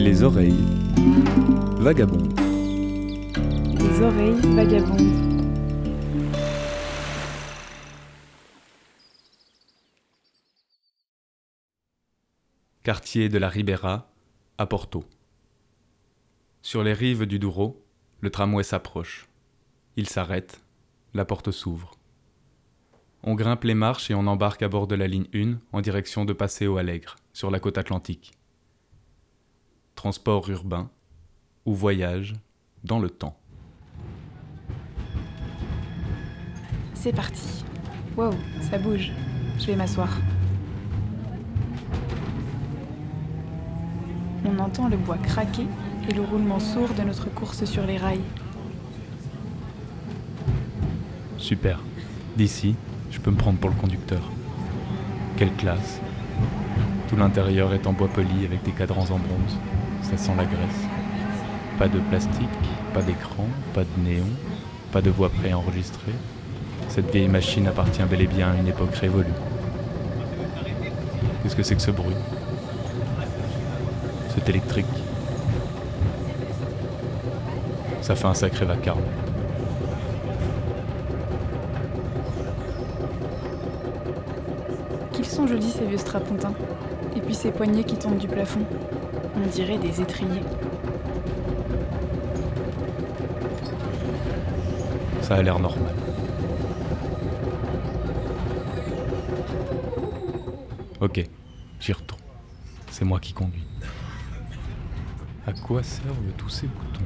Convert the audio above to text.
Les oreilles vagabondes. Les oreilles vagabondes. Quartier de la Ribera, à Porto. Sur les rives du Douro, le tramway s'approche. Il s'arrête, la porte s'ouvre. On grimpe les marches et on embarque à bord de la ligne 1 en direction de Paseo Alegre, sur la côte atlantique. Transport urbain ou voyage dans le temps. C'est parti. Wow, ça bouge. Je vais m'asseoir. On entend le bois craquer et le roulement sourd de notre course sur les rails. Super. D'ici, je peux me prendre pour le conducteur. Quelle classe. Tout l'intérieur est en bois poli avec des cadrans en bronze. Ça sent la graisse. Pas de plastique, pas d'écran, pas de néon, pas de voix préenregistrée. Cette vieille machine appartient bel et bien à une époque révolue. Qu'est-ce que c'est que ce bruit? C'est électrique. Ça fait un sacré vacarme. Qu'ils sont jolis ces vieux strapontins. Et puis ces poignées qui tombent du plafond. On dirait des étriers. Ça a l'air normal. Ok, j'y retourne. C'est moi qui conduis. À quoi servent tous ces boutons?